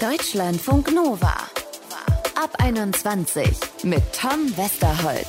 Deutschlandfunk Nova. Ab 21 mit Tom Westerholt.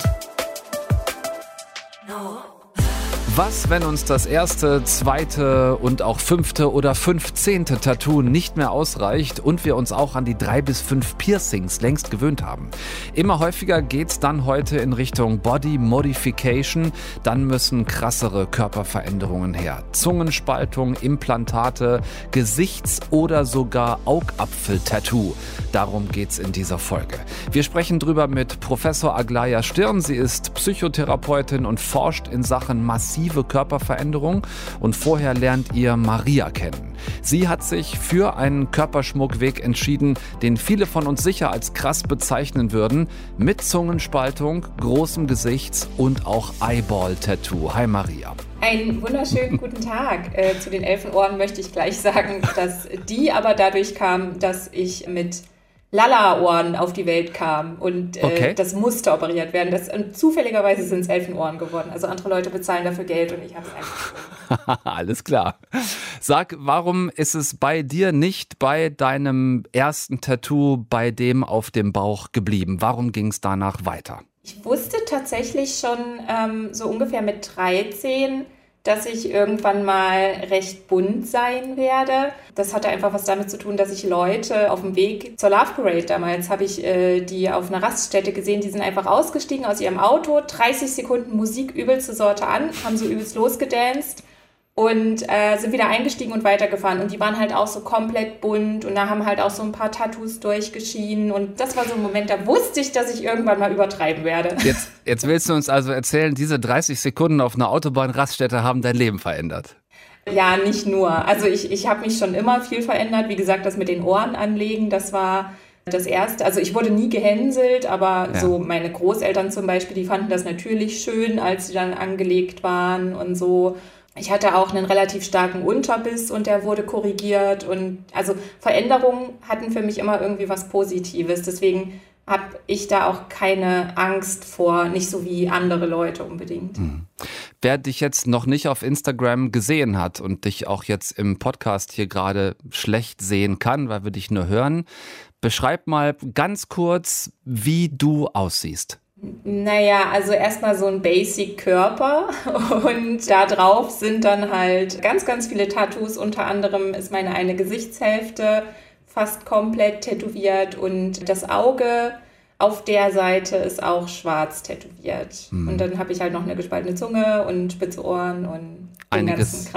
Was, wenn uns das erste, zweite und auch fünfte oder fünfzehnte Tattoo nicht mehr ausreicht und wir uns auch an die drei bis fünf Piercings längst gewöhnt haben? Immer häufiger geht's dann heute in Richtung Body Modification. Dann müssen krassere Körperveränderungen her. Zungenspaltung, Implantate, Gesichts- oder sogar Augapfel-Tattoo. Darum geht's in dieser Folge. Wir sprechen drüber mit Professor Aglaya Stirn. Sie ist Psychotherapeutin und forscht in Sachen massiv massive Körperveränderung und vorher lernt ihr Maria kennen. Sie hat sich für einen Körperschmuckweg entschieden, den viele von uns sicher als krass bezeichnen würden, mit Zungenspaltung, großem Gesichts- und auch Eyeball-Tattoo. Hi Maria. Einen wunderschönen guten Tag. Äh, zu den Elfenohren möchte ich gleich sagen, dass die aber dadurch kam, dass ich mit Lala-Ohren auf die Welt kam und äh, okay. das musste operiert werden. Das, und zufälligerweise sind es Elfenohren geworden. Also andere Leute bezahlen dafür Geld und ich habe es einfach. Alles klar. Sag, warum ist es bei dir nicht bei deinem ersten Tattoo, bei dem auf dem Bauch geblieben? Warum ging es danach weiter? Ich wusste tatsächlich schon ähm, so ungefähr mit 13, dass ich irgendwann mal recht bunt sein werde. Das hatte einfach was damit zu tun, dass ich Leute auf dem Weg zur Love Parade damals habe ich äh, die auf einer Raststätte gesehen, die sind einfach ausgestiegen aus ihrem Auto, 30 Sekunden Musik übelste Sorte an, haben so übelst losgedanced und äh, sind wieder eingestiegen und weitergefahren. Und die waren halt auch so komplett bunt und da haben halt auch so ein paar Tattoos durchgeschienen. Und das war so ein Moment, da wusste ich, dass ich irgendwann mal übertreiben werde. Jetzt, jetzt willst du uns also erzählen, diese 30 Sekunden auf einer Autobahnraststätte haben dein Leben verändert. Ja, nicht nur. Also ich, ich habe mich schon immer viel verändert. Wie gesagt, das mit den Ohren anlegen, das war das erste. Also ich wurde nie gehänselt, aber ja. so meine Großeltern zum Beispiel, die fanden das natürlich schön, als sie dann angelegt waren und so. Ich hatte auch einen relativ starken Unterbiss und der wurde korrigiert. Und also Veränderungen hatten für mich immer irgendwie was Positives. Deswegen habe ich da auch keine Angst vor, nicht so wie andere Leute unbedingt. Mhm. Wer dich jetzt noch nicht auf Instagram gesehen hat und dich auch jetzt im Podcast hier gerade schlecht sehen kann, weil wir dich nur hören, beschreib mal ganz kurz, wie du aussiehst. Naja, also erstmal so ein Basic-Körper und da drauf sind dann halt ganz, ganz viele Tattoos. Unter anderem ist meine eine Gesichtshälfte fast komplett tätowiert und das Auge auf der Seite ist auch schwarz tätowiert. Mhm. Und dann habe ich halt noch eine gespaltene Zunge und spitze Ohren und einiges.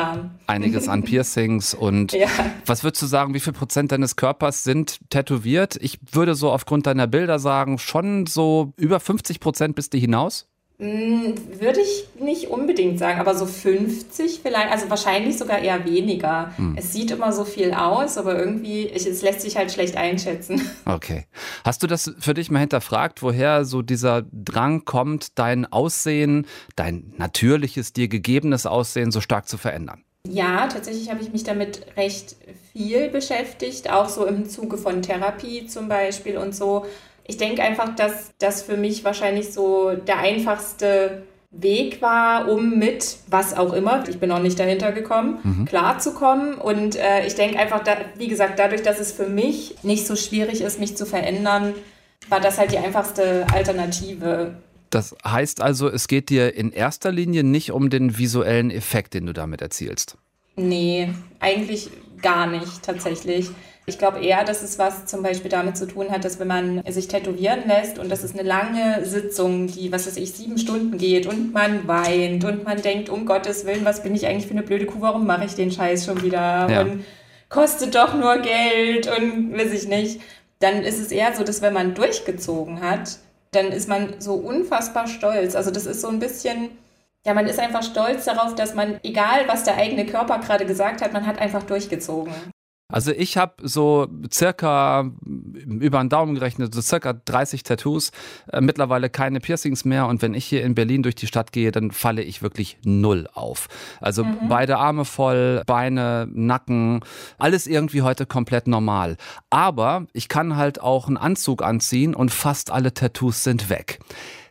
Einiges an Piercings und ja. was würdest du sagen, wie viel Prozent deines Körpers sind tätowiert? Ich würde so aufgrund deiner Bilder sagen, schon so über 50 Prozent bist du hinaus? Hm, würde ich nicht unbedingt sagen, aber so 50 vielleicht, also wahrscheinlich sogar eher weniger. Hm. Es sieht immer so viel aus, aber irgendwie, ich, es lässt sich halt schlecht einschätzen. Okay. Hast du das für dich mal hinterfragt, woher so dieser Drang kommt, dein Aussehen, dein natürliches, dir gegebenes Aussehen so stark zu verändern? Ja, tatsächlich habe ich mich damit recht viel beschäftigt, auch so im Zuge von Therapie zum Beispiel und so ich denke einfach, dass das für mich wahrscheinlich so der einfachste Weg war, um mit was auch immer, ich bin noch nicht dahinter gekommen, mhm. klarzukommen. Und äh, ich denke einfach, da, wie gesagt, dadurch, dass es für mich nicht so schwierig ist, mich zu verändern, war das halt die einfachste Alternative. Das heißt also, es geht dir in erster Linie nicht um den visuellen Effekt, den du damit erzielst. Nee, eigentlich gar nicht tatsächlich. Ich glaube eher, dass es was zum Beispiel damit zu tun hat, dass wenn man sich tätowieren lässt und das ist eine lange Sitzung, die, was weiß ich, sieben Stunden geht und man weint und man denkt, um Gottes Willen, was bin ich eigentlich für eine blöde Kuh, warum mache ich den Scheiß schon wieder ja. und kostet doch nur Geld und weiß ich nicht. Dann ist es eher so, dass wenn man durchgezogen hat, dann ist man so unfassbar stolz. Also das ist so ein bisschen, ja, man ist einfach stolz darauf, dass man, egal was der eigene Körper gerade gesagt hat, man hat einfach durchgezogen. Also ich habe so circa über den Daumen gerechnet, so circa 30 Tattoos, äh, mittlerweile keine Piercings mehr und wenn ich hier in Berlin durch die Stadt gehe, dann falle ich wirklich null auf. Also mhm. beide Arme voll, Beine, Nacken, alles irgendwie heute komplett normal. Aber ich kann halt auch einen Anzug anziehen und fast alle Tattoos sind weg.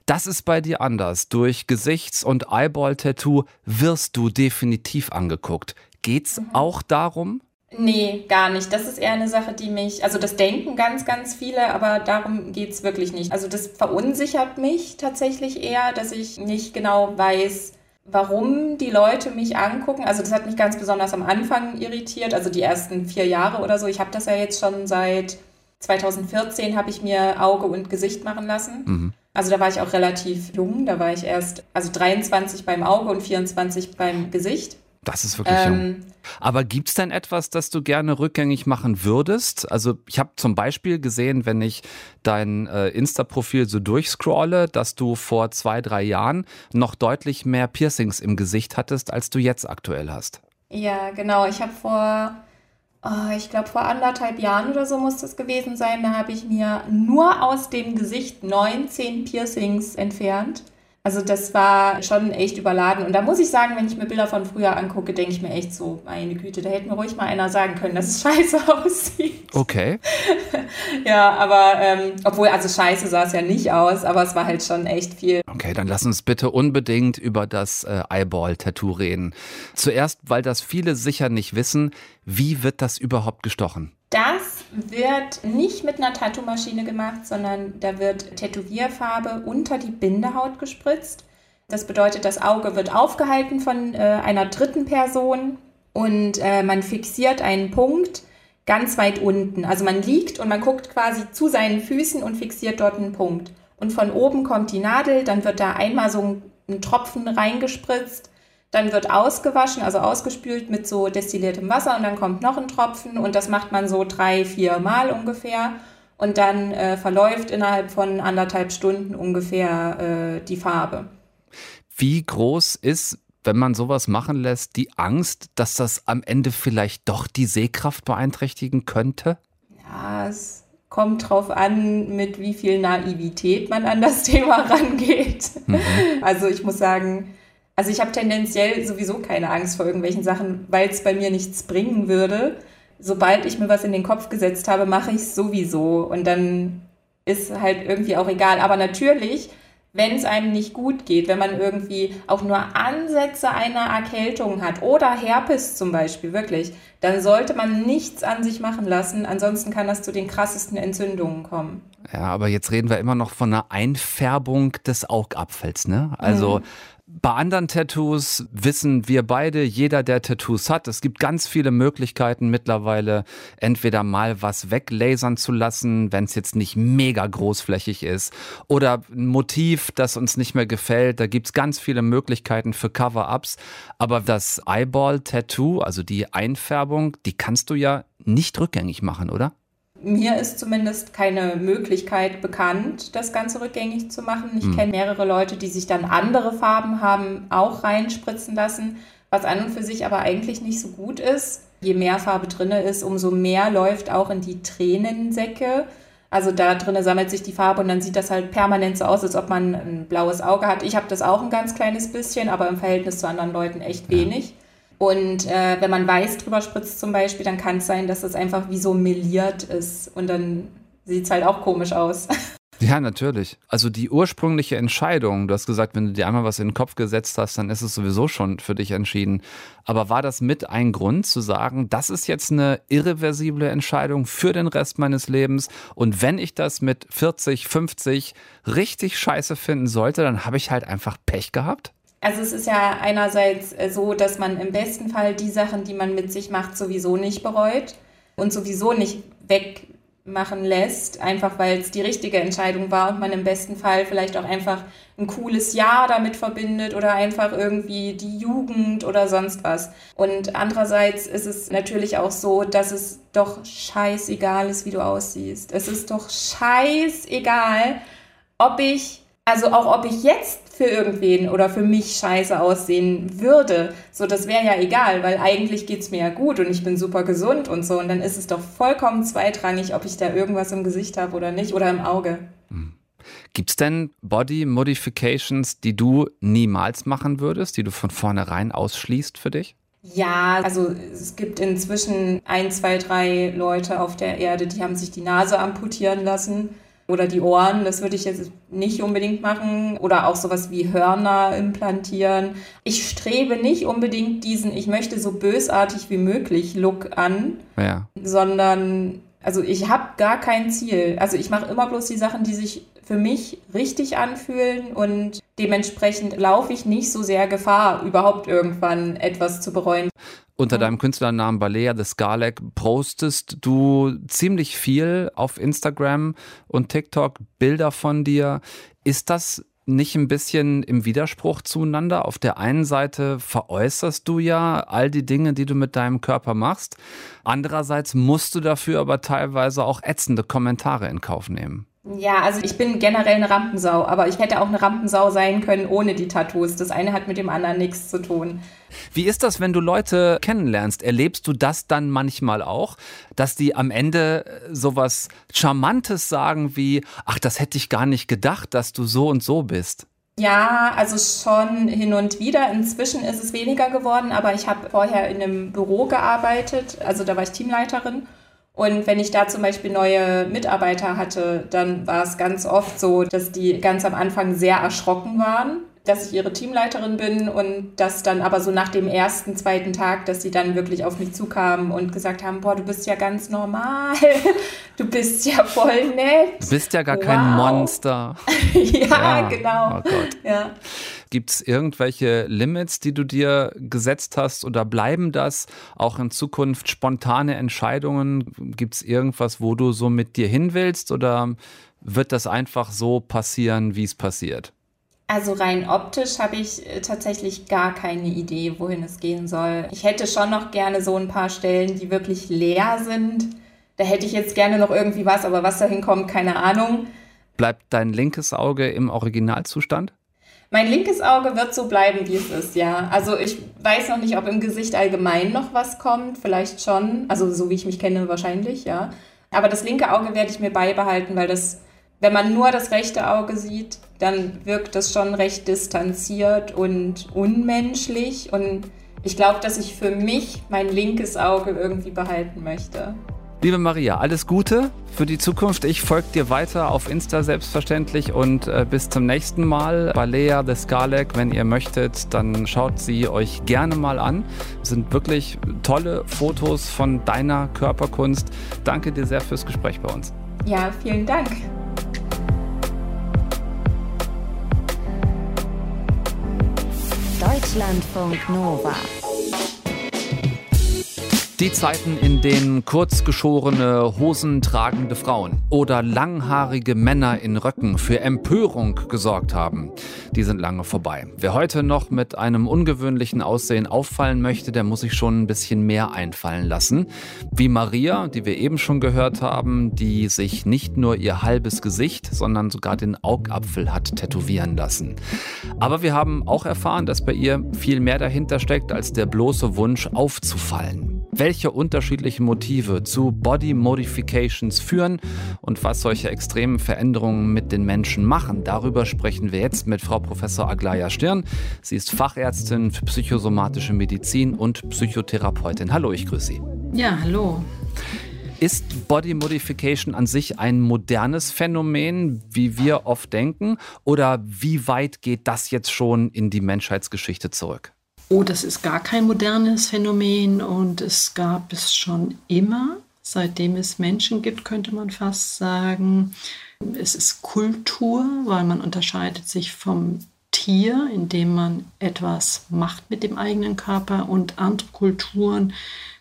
Das ist bei dir anders. Durch Gesichts- und Eyeball-Tattoo wirst du definitiv angeguckt. Geht's mhm. auch darum? Nee, gar nicht. Das ist eher eine Sache, die mich, also das denken ganz, ganz viele, aber darum geht es wirklich nicht. Also das verunsichert mich tatsächlich eher, dass ich nicht genau weiß, warum die Leute mich angucken. Also das hat mich ganz besonders am Anfang irritiert, also die ersten vier Jahre oder so. Ich habe das ja jetzt schon seit 2014 habe ich mir Auge und Gesicht machen lassen. Mhm. Also da war ich auch relativ jung, da war ich erst, also 23 beim Auge und 24 beim Gesicht. Das ist wirklich ähm, jung. Aber gibt es denn etwas, das du gerne rückgängig machen würdest? Also ich habe zum Beispiel gesehen, wenn ich dein äh, Insta-Profil so durchscrolle, dass du vor zwei, drei Jahren noch deutlich mehr Piercings im Gesicht hattest, als du jetzt aktuell hast. Ja, genau. Ich habe vor, oh, ich glaube vor anderthalb Jahren oder so muss das gewesen sein, da habe ich mir nur aus dem Gesicht 19 Piercings entfernt. Also das war schon echt überladen. Und da muss ich sagen, wenn ich mir Bilder von früher angucke, denke ich mir echt so, meine Güte, da hätte mir ruhig mal einer sagen können, dass es scheiße aussieht. Okay. ja, aber ähm, obwohl, also scheiße sah es ja nicht aus, aber es war halt schon echt viel. Okay, dann lass uns bitte unbedingt über das äh, Eyeball-Tattoo reden. Zuerst, weil das viele sicher nicht wissen, wie wird das überhaupt gestochen? Das wird nicht mit einer Tattoo-Maschine gemacht, sondern da wird Tätowierfarbe unter die Bindehaut gespritzt. Das bedeutet, das Auge wird aufgehalten von äh, einer dritten Person und äh, man fixiert einen Punkt ganz weit unten. Also man liegt und man guckt quasi zu seinen Füßen und fixiert dort einen Punkt. Und von oben kommt die Nadel, dann wird da einmal so ein, ein Tropfen reingespritzt dann wird ausgewaschen, also ausgespült mit so destilliertem Wasser und dann kommt noch ein Tropfen und das macht man so drei, vier Mal ungefähr. Und dann äh, verläuft innerhalb von anderthalb Stunden ungefähr äh, die Farbe. Wie groß ist, wenn man sowas machen lässt, die Angst, dass das am Ende vielleicht doch die Sehkraft beeinträchtigen könnte? Ja, es kommt drauf an, mit wie viel Naivität man an das Thema rangeht. Mhm. Also ich muss sagen, also ich habe tendenziell sowieso keine Angst vor irgendwelchen Sachen, weil es bei mir nichts bringen würde. Sobald ich mir was in den Kopf gesetzt habe, mache ich es sowieso. Und dann ist halt irgendwie auch egal. Aber natürlich, wenn es einem nicht gut geht, wenn man irgendwie auch nur Ansätze einer Erkältung hat oder Herpes zum Beispiel, wirklich, dann sollte man nichts an sich machen lassen. Ansonsten kann das zu den krassesten Entzündungen kommen. Ja, aber jetzt reden wir immer noch von einer Einfärbung des Augapfels, ne? Also mhm. Bei anderen Tattoos wissen wir beide, jeder, der Tattoos hat, es gibt ganz viele Möglichkeiten mittlerweile, entweder mal was weglasern zu lassen, wenn es jetzt nicht mega großflächig ist, oder ein Motiv, das uns nicht mehr gefällt. Da gibt es ganz viele Möglichkeiten für Cover-Ups. Aber das Eyeball-Tattoo, also die Einfärbung, die kannst du ja nicht rückgängig machen, oder? Mir ist zumindest keine Möglichkeit bekannt, das Ganze rückgängig zu machen. Ich mhm. kenne mehrere Leute, die sich dann andere Farben haben auch reinspritzen lassen, was an und für sich aber eigentlich nicht so gut ist. Je mehr Farbe drin ist, umso mehr läuft auch in die Tränensäcke. Also da drinnen sammelt sich die Farbe und dann sieht das halt permanent so aus, als ob man ein blaues Auge hat. Ich habe das auch ein ganz kleines bisschen, aber im Verhältnis zu anderen Leuten echt wenig. Ja. Und äh, wenn man weiß drüber spritzt zum Beispiel, dann kann es sein, dass es einfach wie so meliert ist und dann sieht es halt auch komisch aus. Ja, natürlich. Also die ursprüngliche Entscheidung, du hast gesagt, wenn du dir einmal was in den Kopf gesetzt hast, dann ist es sowieso schon für dich entschieden. Aber war das mit ein Grund zu sagen, das ist jetzt eine irreversible Entscheidung für den Rest meines Lebens und wenn ich das mit 40, 50 richtig scheiße finden sollte, dann habe ich halt einfach Pech gehabt? Also es ist ja einerseits äh, so, dass man im besten Fall die Sachen, die man mit sich macht, sowieso nicht bereut und sowieso nicht wegmachen lässt, einfach weil es die richtige Entscheidung war und man im besten Fall vielleicht auch einfach ein cooles Jahr damit verbindet oder einfach irgendwie die Jugend oder sonst was. Und andererseits ist es natürlich auch so, dass es doch scheißegal ist, wie du aussiehst. Es ist doch scheißegal, ob ich also auch ob ich jetzt für irgendwen oder für mich scheiße aussehen würde, so das wäre ja egal, weil eigentlich geht es mir ja gut und ich bin super gesund und so. Und dann ist es doch vollkommen zweitrangig, ob ich da irgendwas im Gesicht habe oder nicht oder im Auge. Hm. Gibt es denn Body Modifications, die du niemals machen würdest, die du von vornherein ausschließt für dich? Ja, also es gibt inzwischen ein, zwei, drei Leute auf der Erde, die haben sich die Nase amputieren lassen oder die Ohren, das würde ich jetzt nicht unbedingt machen. Oder auch sowas wie Hörner implantieren. Ich strebe nicht unbedingt diesen, ich möchte so bösartig wie möglich Look an, ja. sondern also ich habe gar kein Ziel. Also ich mache immer bloß die Sachen, die sich für mich richtig anfühlen und dementsprechend laufe ich nicht so sehr Gefahr, überhaupt irgendwann etwas zu bereuen. Unter deinem Künstlernamen Balea the Scarlett postest du ziemlich viel auf Instagram und TikTok Bilder von dir. Ist das nicht ein bisschen im Widerspruch zueinander? Auf der einen Seite veräußerst du ja all die Dinge, die du mit deinem Körper machst. Andererseits musst du dafür aber teilweise auch ätzende Kommentare in Kauf nehmen. Ja, also ich bin generell eine Rampensau, aber ich hätte auch eine Rampensau sein können ohne die Tattoos. Das eine hat mit dem anderen nichts zu tun. Wie ist das, wenn du Leute kennenlernst? Erlebst du das dann manchmal auch, dass die am Ende äh, sowas Charmantes sagen wie, ach, das hätte ich gar nicht gedacht, dass du so und so bist? Ja, also schon hin und wieder. Inzwischen ist es weniger geworden, aber ich habe vorher in einem Büro gearbeitet, also da war ich Teamleiterin. Und wenn ich da zum Beispiel neue Mitarbeiter hatte, dann war es ganz oft so, dass die ganz am Anfang sehr erschrocken waren, dass ich ihre Teamleiterin bin und dass dann aber so nach dem ersten, zweiten Tag, dass sie dann wirklich auf mich zukamen und gesagt haben, boah, du bist ja ganz normal, du bist ja voll nett. Du bist ja gar wow. kein Monster. ja, ja, genau. Oh Gott. Ja. Gibt es irgendwelche Limits, die du dir gesetzt hast oder bleiben das auch in Zukunft spontane Entscheidungen? Gibt es irgendwas, wo du so mit dir hin willst oder wird das einfach so passieren, wie es passiert? Also rein optisch habe ich äh, tatsächlich gar keine Idee, wohin es gehen soll. Ich hätte schon noch gerne so ein paar Stellen, die wirklich leer sind. Da hätte ich jetzt gerne noch irgendwie was, aber was dahin kommt, keine Ahnung. Bleibt dein linkes Auge im Originalzustand? Mein linkes Auge wird so bleiben, wie es ist, ja. Also ich weiß noch nicht, ob im Gesicht allgemein noch was kommt. Vielleicht schon. Also so wie ich mich kenne, wahrscheinlich, ja. Aber das linke Auge werde ich mir beibehalten, weil das, wenn man nur das rechte Auge sieht, dann wirkt das schon recht distanziert und unmenschlich. Und ich glaube, dass ich für mich mein linkes Auge irgendwie behalten möchte. Liebe Maria, alles Gute für die Zukunft. Ich folge dir weiter auf Insta selbstverständlich und äh, bis zum nächsten Mal. Balea de Skalek, wenn ihr möchtet, dann schaut sie euch gerne mal an. Das sind wirklich tolle Fotos von deiner Körperkunst. Danke dir sehr fürs Gespräch bei uns. Ja, vielen Dank. Deutschlandfunk Nova. Die Zeiten, in denen kurzgeschorene, hosentragende Frauen oder langhaarige Männer in Röcken für Empörung gesorgt haben, die sind lange vorbei. Wer heute noch mit einem ungewöhnlichen Aussehen auffallen möchte, der muss sich schon ein bisschen mehr einfallen lassen. Wie Maria, die wir eben schon gehört haben, die sich nicht nur ihr halbes Gesicht, sondern sogar den Augapfel hat tätowieren lassen. Aber wir haben auch erfahren, dass bei ihr viel mehr dahinter steckt, als der bloße Wunsch aufzufallen welche unterschiedlichen Motive zu Body Modifications führen und was solche extremen Veränderungen mit den Menschen machen. Darüber sprechen wir jetzt mit Frau Professor Aglaya Stirn. Sie ist Fachärztin für psychosomatische Medizin und Psychotherapeutin. Hallo, ich grüße Sie. Ja, hallo. Ist Body Modification an sich ein modernes Phänomen, wie wir oft denken? Oder wie weit geht das jetzt schon in die Menschheitsgeschichte zurück? Oh, das ist gar kein modernes Phänomen und es gab es schon immer, seitdem es Menschen gibt, könnte man fast sagen. Es ist Kultur, weil man unterscheidet sich vom Tier, indem man etwas macht mit dem eigenen Körper und andere Kulturen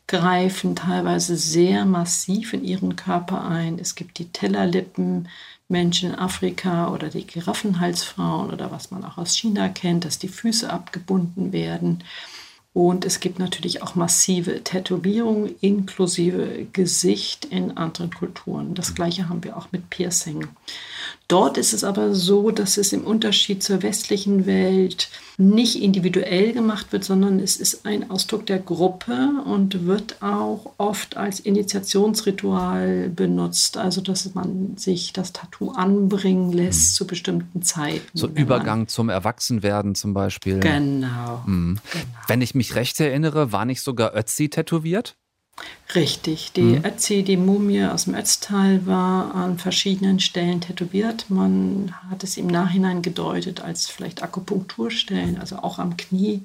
greifen teilweise sehr massiv in ihren Körper ein. Es gibt die Tellerlippen, Menschen in Afrika oder die Giraffenhalsfrauen oder was man auch aus China kennt, dass die Füße abgebunden werden. Und es gibt natürlich auch massive Tätowierungen inklusive Gesicht in anderen Kulturen. Das gleiche haben wir auch mit Piercing. Dort ist es aber so, dass es im Unterschied zur westlichen Welt nicht individuell gemacht wird, sondern es ist ein Ausdruck der Gruppe und wird auch oft als Initiationsritual benutzt. Also, dass man sich das Tattoo anbringen lässt mhm. zu bestimmten Zeiten. So Übergang zum Erwachsenwerden zum Beispiel. Genau, mhm. genau. Wenn ich mich recht erinnere, war nicht sogar Ötzi tätowiert? Richtig, die mhm. Ötzi, die Mumie aus dem Ötztal war an verschiedenen Stellen tätowiert. Man hat es im Nachhinein gedeutet als vielleicht Akupunkturstellen, also auch am Knie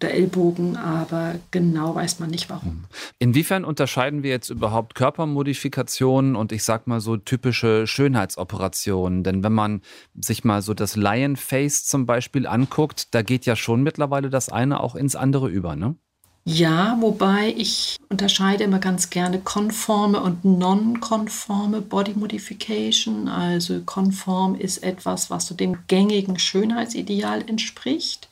der Ellbogen, aber genau weiß man nicht warum. Mhm. Inwiefern unterscheiden wir jetzt überhaupt Körpermodifikationen und ich sag mal so typische Schönheitsoperationen? Denn wenn man sich mal so das Lion Face zum Beispiel anguckt, da geht ja schon mittlerweile das eine auch ins andere über, ne? Ja, wobei ich unterscheide immer ganz gerne konforme und non-konforme Body Modification. Also konform ist etwas, was so dem gängigen Schönheitsideal entspricht.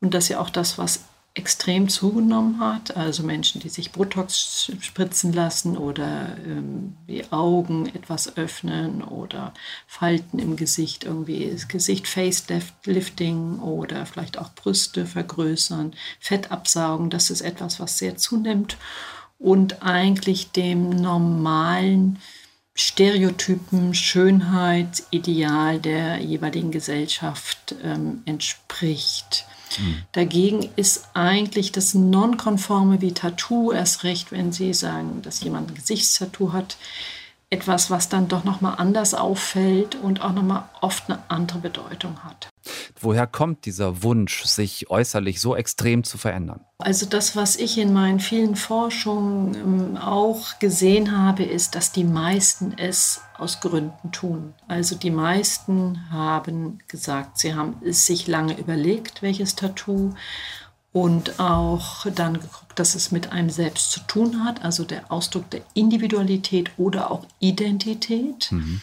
Und das ist ja auch das, was extrem zugenommen hat. Also Menschen, die sich Botox spritzen lassen oder ähm, die Augen etwas öffnen oder Falten im Gesicht, irgendwie das Gesicht Facelifting oder vielleicht auch Brüste vergrößern, Fett absaugen. Das ist etwas, was sehr zunimmt und eigentlich dem normalen Stereotypen, Schönheitsideal der jeweiligen Gesellschaft ähm, entspricht. Dagegen ist eigentlich das Nonkonforme wie Tattoo, erst recht, wenn Sie sagen, dass jemand ein Gesichtstattoo hat, etwas, was dann doch nochmal anders auffällt und auch nochmal oft eine andere Bedeutung hat. Woher kommt dieser Wunsch, sich äußerlich so extrem zu verändern? Also das, was ich in meinen vielen Forschungen ähm, auch gesehen habe, ist, dass die meisten es aus Gründen tun. Also die meisten haben gesagt, sie haben es sich lange überlegt, welches Tattoo und auch dann geguckt, dass es mit einem selbst zu tun hat, also der Ausdruck der Individualität oder auch Identität. Mhm.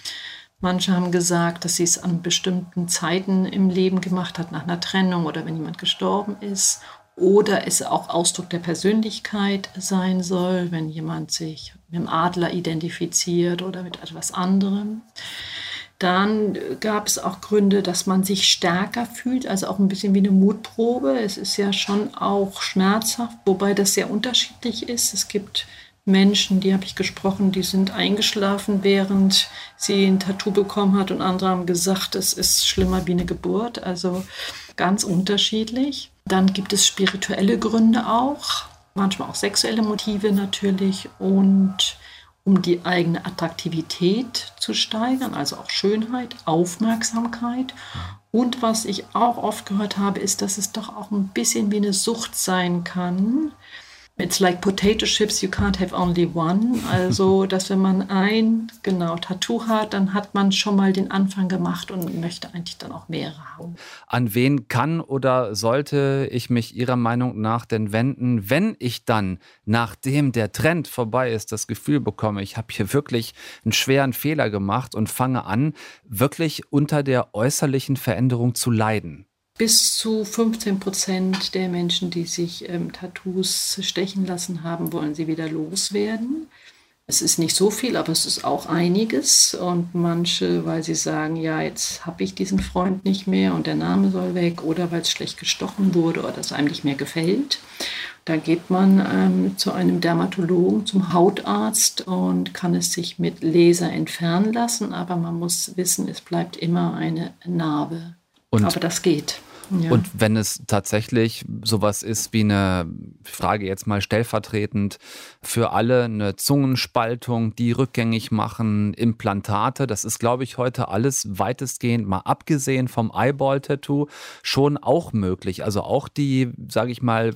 Manche haben gesagt, dass sie es an bestimmten Zeiten im Leben gemacht hat, nach einer Trennung oder wenn jemand gestorben ist. Oder es auch Ausdruck der Persönlichkeit sein soll, wenn jemand sich mit dem Adler identifiziert oder mit etwas anderem. Dann gab es auch Gründe, dass man sich stärker fühlt, also auch ein bisschen wie eine Mutprobe. Es ist ja schon auch schmerzhaft, wobei das sehr unterschiedlich ist. Es gibt Menschen, die habe ich gesprochen, die sind eingeschlafen, während sie ein Tattoo bekommen hat und andere haben gesagt, es ist schlimmer wie eine Geburt. Also ganz unterschiedlich. Dann gibt es spirituelle Gründe auch, manchmal auch sexuelle Motive natürlich und um die eigene Attraktivität zu steigern, also auch Schönheit, Aufmerksamkeit. Und was ich auch oft gehört habe, ist, dass es doch auch ein bisschen wie eine Sucht sein kann, It's like potato chips, you can't have only one. Also, dass wenn man ein genau Tattoo hat, dann hat man schon mal den Anfang gemacht und möchte eigentlich dann auch mehrere haben. An wen kann oder sollte ich mich Ihrer Meinung nach denn wenden, wenn ich dann, nachdem der Trend vorbei ist, das Gefühl bekomme, ich habe hier wirklich einen schweren Fehler gemacht und fange an, wirklich unter der äußerlichen Veränderung zu leiden? Bis zu 15 Prozent der Menschen, die sich ähm, Tattoos stechen lassen haben, wollen sie wieder loswerden. Es ist nicht so viel, aber es ist auch einiges. Und manche, weil sie sagen, ja, jetzt habe ich diesen Freund nicht mehr und der Name soll weg oder weil es schlecht gestochen wurde oder es einem nicht mehr gefällt. Da geht man ähm, zu einem Dermatologen, zum Hautarzt und kann es sich mit Laser entfernen lassen. Aber man muss wissen, es bleibt immer eine Narbe. Und aber das geht. Ja. Und wenn es tatsächlich sowas ist wie eine, ich frage jetzt mal stellvertretend, für alle eine Zungenspaltung, die rückgängig machen, Implantate, das ist, glaube ich, heute alles weitestgehend, mal abgesehen vom Eyeball-Tattoo, schon auch möglich. Also auch die, sage ich mal,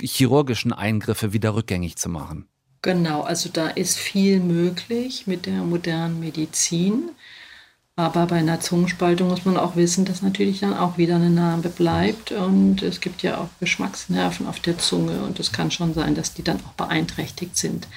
chirurgischen Eingriffe wieder rückgängig zu machen. Genau, also da ist viel möglich mit der modernen Medizin. Aber bei einer Zungenspaltung muss man auch wissen, dass natürlich dann auch wieder eine Narbe bleibt. Und es gibt ja auch Geschmacksnerven auf der Zunge und es kann schon sein, dass die dann auch beeinträchtigt sind.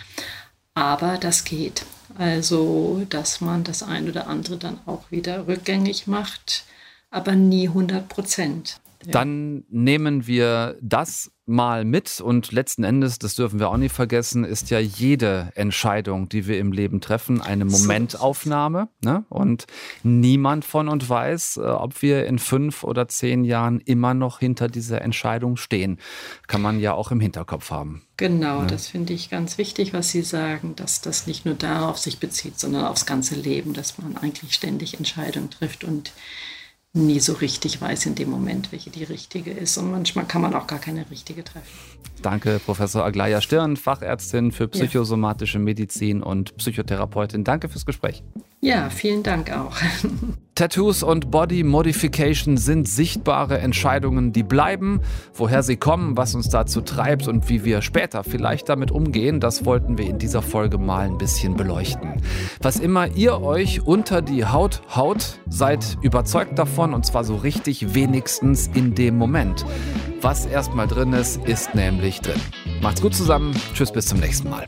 Aber das geht. Also, dass man das ein oder andere dann auch wieder rückgängig macht, aber nie 100 Prozent. Ja. Dann nehmen wir das mal mit und letzten Endes, das dürfen wir auch nicht vergessen, ist ja jede Entscheidung, die wir im Leben treffen, eine Momentaufnahme. Ne? Und niemand von uns weiß, äh, ob wir in fünf oder zehn Jahren immer noch hinter dieser Entscheidung stehen. Kann man ja auch im Hinterkopf haben. Genau, ne? das finde ich ganz wichtig, was Sie sagen, dass das nicht nur darauf sich bezieht, sondern aufs ganze Leben, dass man eigentlich ständig Entscheidungen trifft und nie so richtig weiß in dem Moment, welche die richtige ist. Und manchmal kann man auch gar keine richtige treffen. Danke, Professor Aglaya Stirn, Fachärztin für psychosomatische Medizin und Psychotherapeutin. Danke fürs Gespräch. Ja, vielen Dank auch. Tattoos und Body Modification sind sichtbare Entscheidungen, die bleiben. Woher sie kommen, was uns dazu treibt und wie wir später vielleicht damit umgehen, das wollten wir in dieser Folge mal ein bisschen beleuchten. Was immer ihr euch unter die Haut haut, seid überzeugt davon und zwar so richtig wenigstens in dem Moment. Was erstmal drin ist, ist nämlich drin. Macht's gut zusammen. Tschüss, bis zum nächsten Mal.